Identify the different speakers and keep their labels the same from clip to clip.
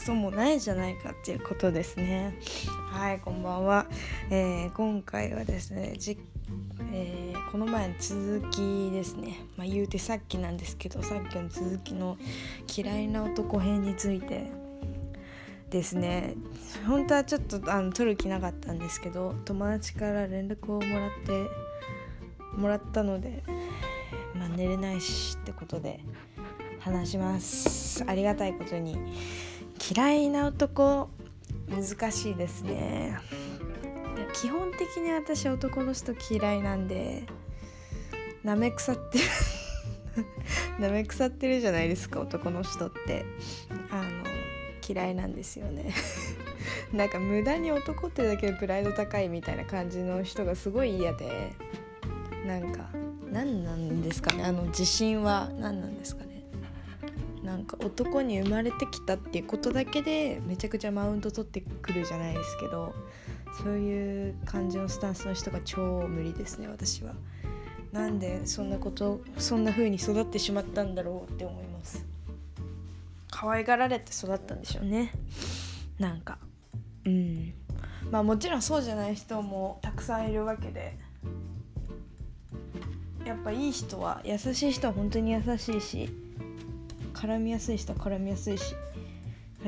Speaker 1: ソもないじゃないかっていうことですね。はいこんばんは、えー、今回はですねじ、えー、この前の続きですね。まあ言うてさっきなんですけどさっきの続きの嫌いな男編についてですね。本当はちょっとあの撮る気なかったんですけど友達から連絡をもらってもらったのでまあ寝れないしってことで話します。ありがたいことに。嫌いな男難しいですね。基本的に私男の人嫌いなんでなめ腐ってる。なめ腐ってるじゃないですか男の人って。あの嫌いなんですよね。なんか無駄に男ってだけでプライド高いみたいな感じの人がすごい嫌で。なんか何なんですかねあの自信は何なんですかね。なんか男に生まれてきたっていうことだけでめちゃくちゃマウント取ってくるじゃないですけどそういう感じのスタンスの人が超無理ですね私は。なんでそんなことそんな風に育ってしまったんだろうって思います。可愛がられて育ったんでしょうね。なんか。うん。まあもちろんそうじゃない人もたくさんいるわけで。やっぱいい人は優しい人は本当に優しいし絡みやすい人は絡みやすいし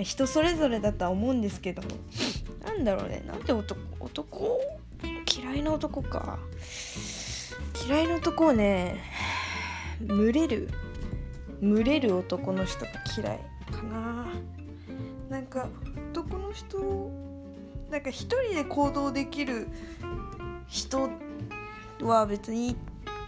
Speaker 1: 人それぞれだとは思うんですけどなんだろうねなんで男男？嫌いな男か。嫌いな男をね群れる群れる男の人が嫌いかな。なんか男の人なんか一人で行動できる人は別に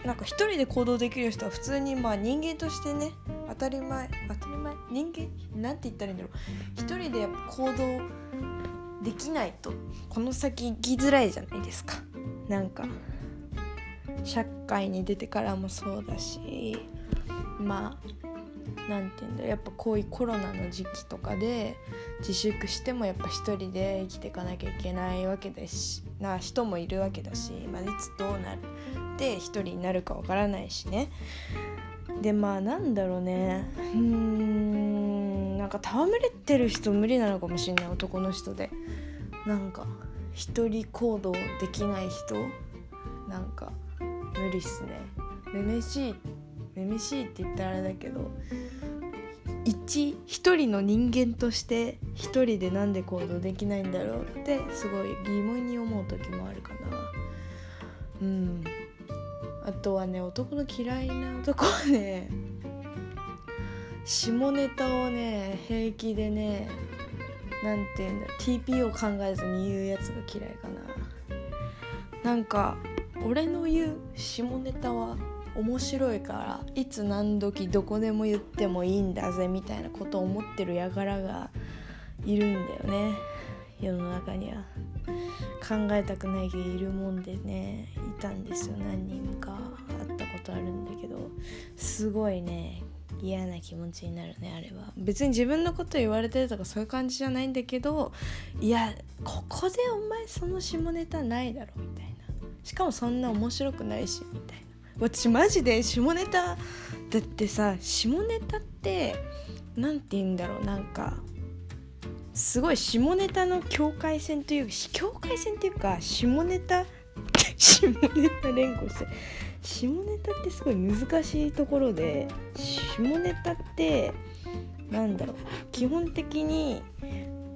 Speaker 1: なんか一人で行動できる人は普通にまあ人間としてね当たり前当たり前人間なんて言ったらいいんだろう。一人でやっぱ行動できないとこの先生きづらいじゃないですか。なんか社会に出てからもそうだしまあ何て言うんだろう。やっぱこういうコロナの時期とかで自粛してもやっぱ一人で生きていかなきゃいけないわけですな人もいるわけだし、まあ、いつどうなって一人になるかわからないしね。でまあなんだろうね。うーんなんか戯れてる人無理なのかもしれない男の人で。なんか一人行動できない人。なんか無理っすね。めめしいめめしいって言ったらあれだけど一一人の人間として一人でなんで行動できないんだろうってすごい疑問に思う時もあるかな。うん。あとはね男の嫌いな男はね 下ネタをね平気でね何て言うんだ TP を考えずに言うやつが嫌いかな。なんか俺の言う下ネタは面白いからいつ何時どこでも言ってもいいんだぜみたいなことを思ってる輩がいるんだよね世の中には。考えたくないけどいるもんでねいたんですよ何人か。会ったことあるんだけどすごいね嫌な気持ちになるねあれは。別に自分のこと言われてるとかそういう感じじゃないんだけどいやここでお前その下ネタないだろみたいな。しかもそんな面白くないしみたいな。私マジで下ネタだってさ下ネタって何て言うんだろうなんかすごい下ネタの境界線という境界線っていうか下ネタ 下ネタ連呼して下ネタってすごい難しいところで下ネタってなんだろう基本的に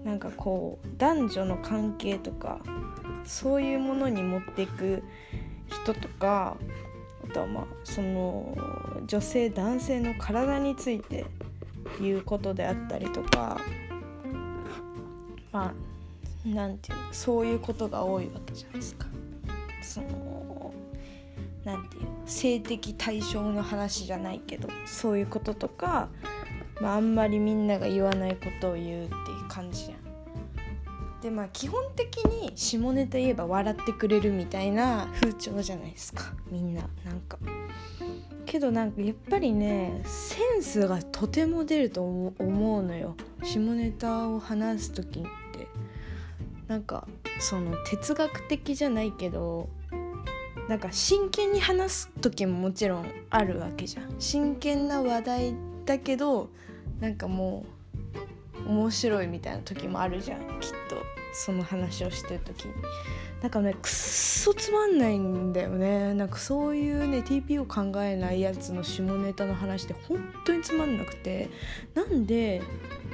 Speaker 1: なんかこう男女の関係とかそういうものに持っていく人とかあとはまあその女性男性の体について言うことであったりとかまあなんていうそういうことが多いわけじゃないですか。そのなんていう性的対象の話じゃないけどそういうこととか、まあ、あんまりみんなが言わないことを言うっていう感じじゃん。でまあ基本的に下ネタ言えば笑ってくれるみたいな風潮じゃないですかみんななんか。けどなんかやっぱりねセンスがとても出ると思うのよ下ネタを話す時なんかその哲学的じゃないけどなんか真剣に話す時ももちろんあるわけじゃん。真剣な話題だけどなんかもう面白いみたいな時もあるじゃんきっと。その話をしてる時。になんかねくっそつまんないんだよね。なんかそういうね TP を考えないやつの下ネタの話って本当につまんなくて。なんで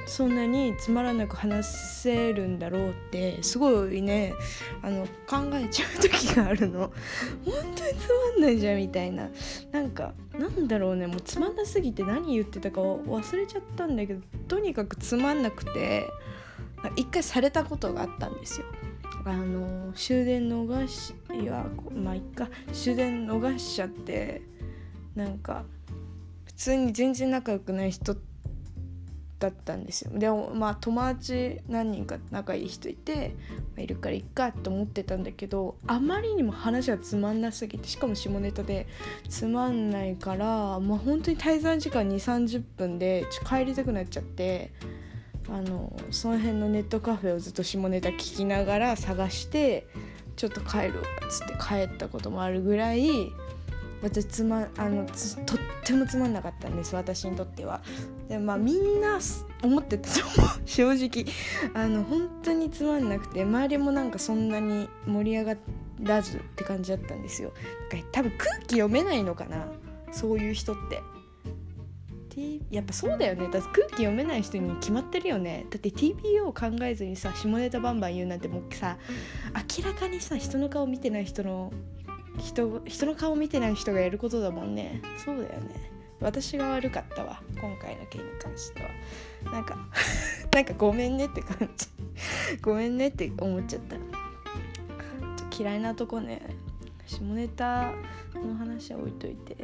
Speaker 1: そんなにつまらなく話せるんだろうってすごいねあの考えちゃう時があるの。本当につまんないじゃんみたいな。なんかなんだろうねもうつまんなすぎて何言ってたか忘れちゃったんだけどとにかくつまんなくて。一回されたことがあったんですよあの終電逃しいやまあいっか終電逃しちゃってなんか普通に全然仲良くない人だったんですよでもまあ友達何人か仲いい人いて、まあ、いるからいっかって思ってたんだけどあまりにも話がつまんなすぎてしかも下ネタでつまんないからまあ本当に滞在時間2 3 0分でちょ帰りたくなっちゃって。あのその辺のネットカフェをずっと下ネタ聞きながら探してちょっと帰るっつって帰ったこともあるぐらい私つまあのとってもつまんなかったんです私にとっては。でまあみんな思ってたと思う正直あの本当につまんなくて周りもなんかそんなに盛り上がらずって感じだったんですよ。か多分空気読めないのかなそういう人って。やっぱそうだよね。だって空気読めない人に決まってるよね。だって TPO を考えずにさ下ネタバンバン言うなんてもうさ明らかにさ人の顔見てない人の人人の顔見てない人がやることだもんね。そうだよね。私が悪かったわ。今回の件に関しては。なんか なんかごめんねって感じ。ごめんねって思っちゃった。嫌いなとこね。下ネタの話は置いといて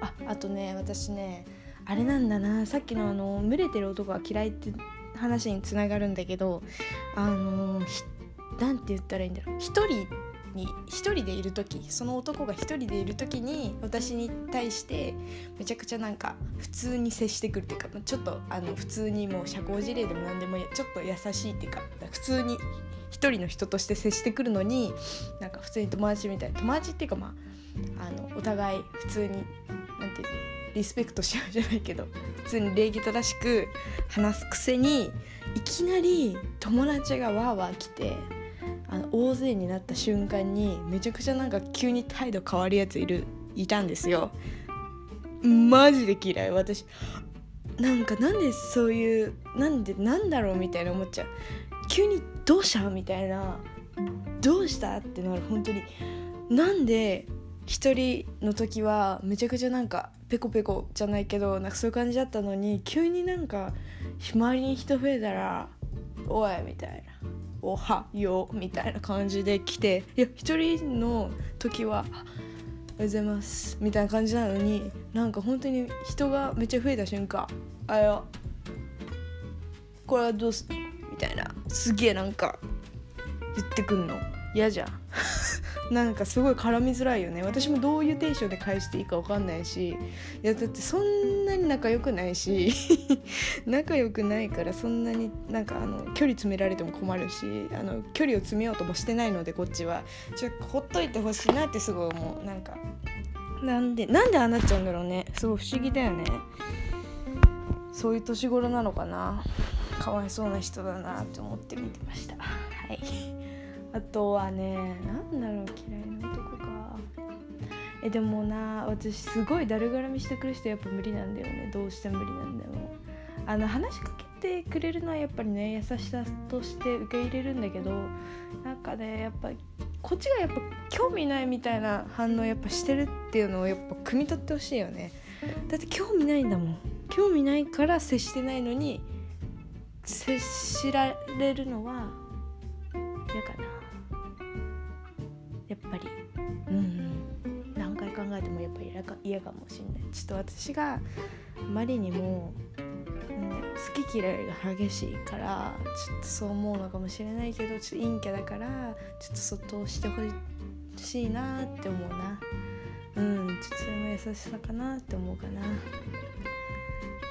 Speaker 1: あとあとね私ねあれなんだなさっきのあの群れてる男は嫌いって話につながるんだけどあの何て言ったらいいんだろう。一人に一人でいる時その男が一人でいる時に私に対してめちゃくちゃなんか普通に接してくるっていうかちょっとあの普通にもう社交辞令でも何でもちょっと優しいっていうか普通に一人の人として接してくるのになんか普通に友達みたいな友達っていうかまああのお互い普通に何て言うのリスペクトし合うじゃないけど普通に礼儀正しく話すくせにいきなり友達がわーわー来てあの大勢になった瞬間にめちゃくちゃなんか急に態度変わるやついるいたんですよマジで嫌い私なんかなんでそういうなんでなんだろうみたいな思っちゃう急に「どうした?」みたいな「どうした?」ってなる本当になんで一人の時はめちゃくちゃなんかペコペコじゃないけどなんかそういう感じだったのに急になんか周りに人増えたら「おい」みたいな「おはよう」みたいな感じで来ていや一人の時は「おはようございます」みたいな感じなのになんか本当に人がめっちゃ増えた瞬間「あよこれはどうすみたいなすげえなんか言ってくんの。嫌じゃん。なんかすごい絡みづらいよね。私もどういうテンションで返していいか分かんないし。いやだってそんなに仲良くないし。仲良くないからそんなになんかあの距離詰められても困るしあの距離を詰めようともしてないのでこっちは。ちょっとほっといてほしいなってすごい思う。なんかなんでなんでああなっちゃうんだろうね。すごい不思議だよね。そういう年頃なのかな。かわいそうな人だなって思って見てました。はい。あとはね何だろう嫌いな男か。えでもな私すごいだるがらみしてくる人やっぱ無理なんだよね。どうしても無理なんだよ。あの話しかけてくれるのはやっぱりね優しさとして受け入れるんだけどなんかねやっぱこっちがやっぱ興味ないみたいな反応やっぱしてるっていうのをやっぱ汲み取ってほしいよね。だって興味ないんだもん。興味ないから接してないのに接しられるのは嫌かな。嫌かもしんない。ちょっと私があまりにも、うん、好き嫌いが激しいからちょっとそう思うのかもしれないけどちょっと陰キャだからちょっとそっとしてほしいなって思うな。うんちょっとそれも優しさかなって思うかな。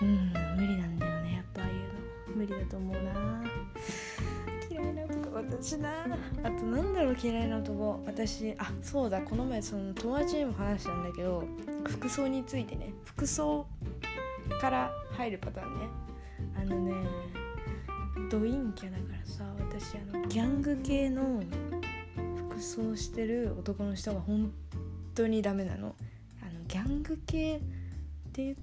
Speaker 1: うん無理なんだよねやっぱああいうの。無理だと思うな。嫌いな男私な。あとなんだろう嫌いな男。私あそうだこの前その友達にも話したんだけど服装についてね服装から入るパターンね。あのねド陰キャだからさ私あのギャング系の服装してる男の人が本当にダメなの。あのギャング系って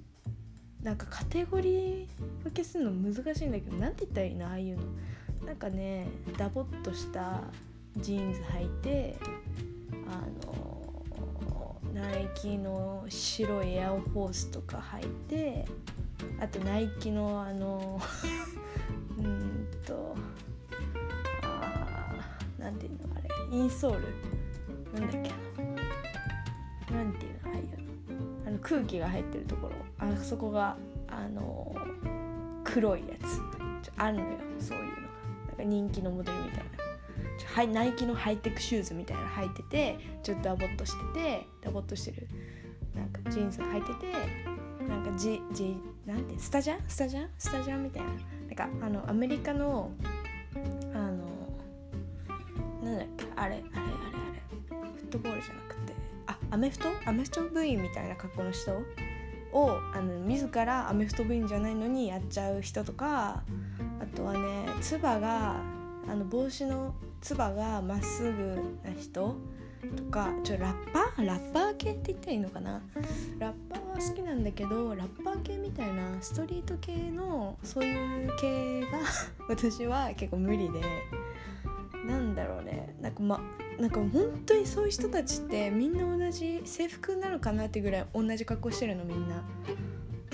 Speaker 1: なんかカテゴリー分けするの難しいんだけど何て言ったらいいのああいうの？なんかねダボっとしたジーンズ履いてあのナイキの白いエアフォースとか履いてあとナイキのあの うんとあなんていうのあれインソール？なんだっけな？んていうのああいうの？あの空気が入ってるところ。あそこがあの黒いやつ。あるのよそういうのが。なんか人気のモデルみたいな。はい、ナイキのハイテクシューズみたいなの履いててちょっとダボっとしててダボっとしてる。なんかジーンズ履いててなんかジジなんてスタジャン？スタジャン？スタジャンみたいな。なんかあのアメリカのあのなんだっけ？あれあれあれあれ。フットボールじゃなくて。あアメフト？アメフト部員みたいな格好の人？をあの自らアメフト部員じゃないのにやっちゃう人とかあとはねつばがあの帽子のつばがまっすぐな人とかちょラッパー？ラッパー系って言ったらいいのかな？ラッパーは好きなんだけどラッパー系みたいなストリート系のそういう系が 私は結構無理で。なんだろうね。なんかまなんか本当にそういう人たちってみんな同じ制服なのかなってぐらい同じ格好してるのみんな。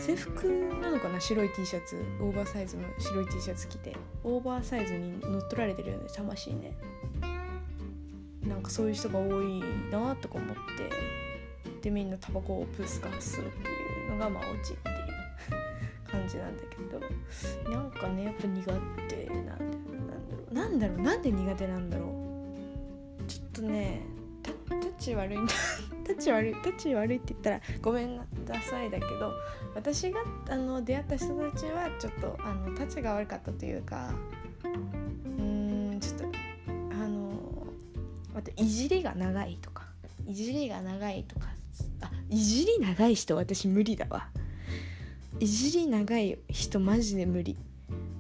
Speaker 1: 制服なのかな？白い T シャツ。オーバーサイズの白い T シャツ着て。オーバーサイズに乗っ取られてるよね魂ね。なんかそういう人が多いなとか思って。でみんなタバコをプスカするっていうのがまあオチっていう感じなんだけど。なんかねやっぱ苦手なんだよな。んだろう？なんで苦手なんだろう？ちょっとねタッチ悪いんだタッチ悪いタッチ悪いって言ったらごめんな。さいだけど私があの出会った人たちはちょっとあのタッチが悪かったというかうーんちょっとあのあといじりが長いとかいじりが長いとかあいじり長い人私無理だわ。いじり長い人マジで無理。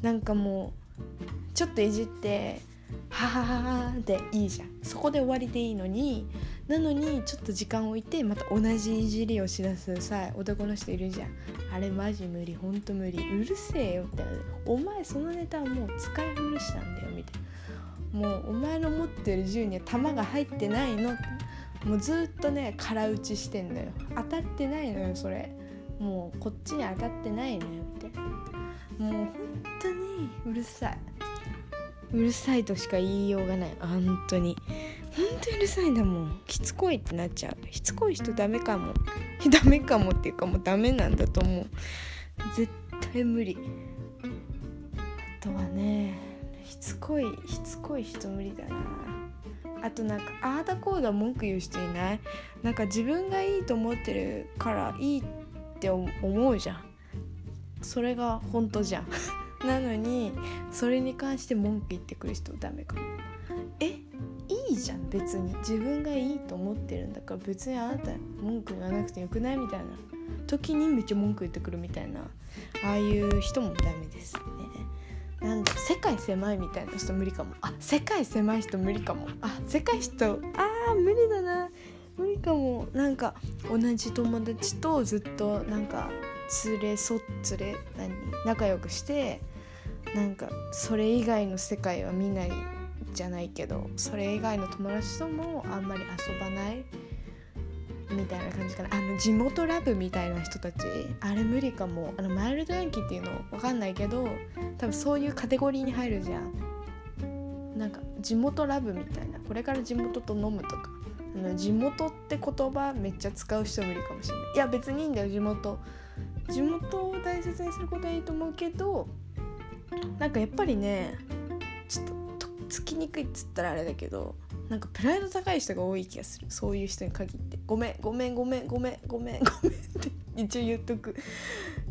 Speaker 1: なんかもうちょっといじってははははでいいじゃん。そこで終わりでいいのになのにちょっと時間を置いてまた同じいじりをしだす。さ男の人いるじゃんあれマジ無理ほんと無理うるせえよってお前そのネタはもう使い古したんだよみたいなもうお前の持ってる銃には弾が入ってないのもうずっとね空打ちしてんのよ。当たってないのよそれもうこっちに当たって。ないのよみたいなもう本当にうるさい。うるさいとしか言いようがない。本当に。本当にうるさいんだもん。しつこいってなっちゃう。しつこい人ダメかも。ダメかもっていうかもうダメなんだと思う。絶対無理。あとはねしつこいしつこい人無理だな。あとなんかああだこうだ文句言う人いない？なんか自分がいいと思ってるからいいって思うじゃん。それが本当じゃん。なのにそれに関して文句言ってくる人ダメかも。え？いいじゃん別に。自分がいいと思ってるんだから別にあなた文句言わなくてよくないみたいな。時にめっちゃ文句言ってくるみたいな。ああいう人もダメですね。なんだ世界狭いみたいな人無理かも。あ世界狭い人無理かも。あ世界人あー無理だな。無理かも。なんか同じ友達とずっとなんか連れそっ連れ何仲良くしてなんかそれ以外の世界は見ないじゃないけどそれ以外の友達ともあんまり遊ばない？みたいな感じかな。あの地元ラブみたいな人たち？あれ無理かも。あのマイルドヤンキーっていうの分かんないけど多分そういうカテゴリーに入るじゃん。なんか地元ラブみたいな。これから地元と飲むとか。あの地元って言葉めっちゃ使う人無理かもしれない。いや別にいいんだよ地元。地元を大切にすることはいいと思うけどなんかやっぱりねちょっとつきにくいっつったらあれだけどなんかプライド高い人が多い気がする。そういう人に限って。ごめんごめんごめんごめんごめんごめんって 一応言っとく。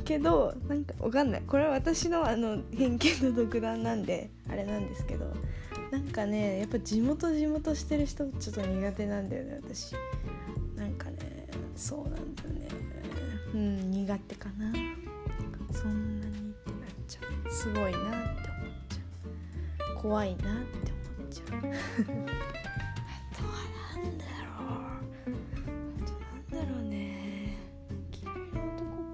Speaker 1: けどなんかわかんない。これは私のあの偏見の独断なんであれなんですけどなんかねやっぱ地元地元してる人ちょっと苦手なんだよね私。なんかねそうなんだよね。うん苦手かな。そんなにってなっちゃう。すごいなって。怖いなって思っちゃう。あとは何だろう。なんだろうね。嫌い男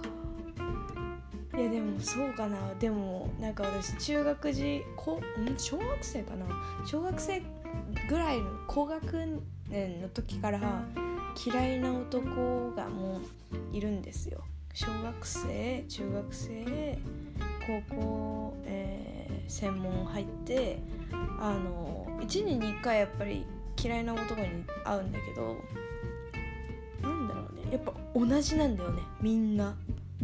Speaker 1: か。いやでもそうかな。でもなんか私中学時こん？小学生かな。小学生ぐらいの高学年の時から嫌いな男がもういるんですよ。小学生中学生高校、えー、専門入ってあの1年に1回やっぱり嫌いな男に会うんだけどなんだろうね。やっぱ同じなんだよね。みんな。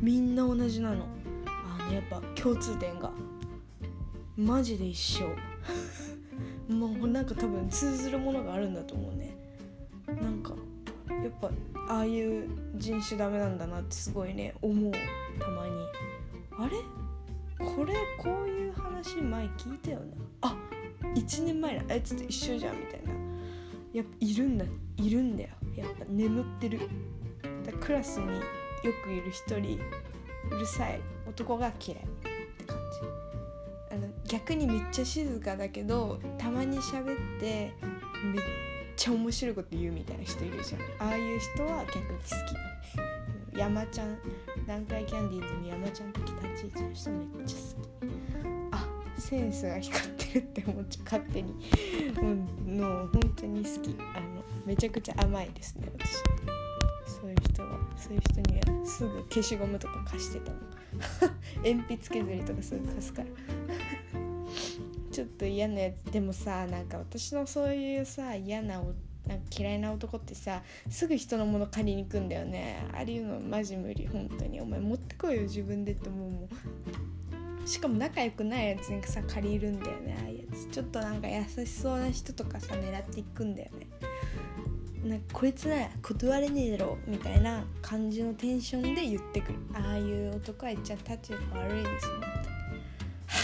Speaker 1: みんな同じなの。あのやっぱ共通点が。マジで一緒。もうなんか多分通ずるものがあるんだと思うね。なんかやっぱああいう人種ダメなんだなってすごいね思う。たまに。あれ？これこういう話前聞いたよなあ1年前のあいつと一緒じゃんみたいな。やっぱいるんだ。いるんだよ。やっぱ眠ってる。だクラスによくいる一人うるさい男が嫌いって感じ。あの逆にめっちゃ静かだけどたまに喋ってめっちゃ面白いこと言うみたいな人いるじゃん。ああいう人は逆に好き。山ちゃん南海キャンディーズに山ちゃん的立ち位置の人めっちゃ好き。あセンスが光ってるって思っちゃ勝手に。うんの本当に好き。あのめちゃくちゃ甘いですね私。そういう人は。そういう人にはすぐ消しゴムとか貸してたの 鉛筆削りとかすぐ貸すから。ちょっと嫌なやつ。でもさなんか私のそういうさ嫌ななんか嫌いな男ってさすぐ人のもの借りに行くんだよね。ありいうのマジ無理本当に。お前持ってこいよ自分でって思うもん。しかも仲良くないやつにさ借りるんだよねああいうやつ。ちょっとなんか優しそうな人とかさ狙っていくんだよね。なんかこいつなら断れねえだろみたいな感じのテンションで言ってくる。ああいう男は一番タチが悪いですねは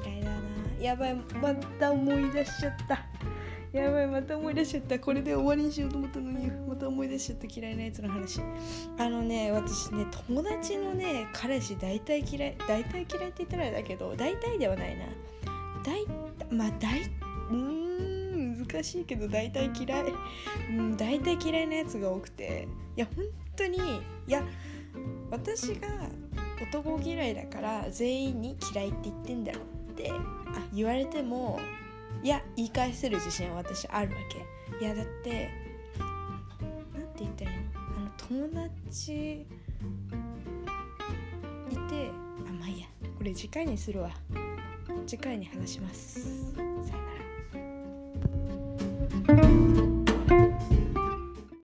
Speaker 1: あ嫌いだな。やばいまた思い出しちゃったやばいまた思い出しちゃった。これで終わりにしようと思ったのにまた思い出しちゃった。嫌いなやつの話。あのね私ね友達のね彼氏大体嫌い大体嫌いって言ったらあれだけど大体ではないな。大まあ大うん難しいけど大体嫌い。うん大体嫌いなやつが多くて。いや本当にいや私が男嫌いだから全員に嫌いって言ってんだろってあ言われてもいや言い返せる自信は私あるわけ。いやだってなんて言ったらいいの？あの友達いてあまあいいや。これ次回にするわ。次回に話します。さよなら。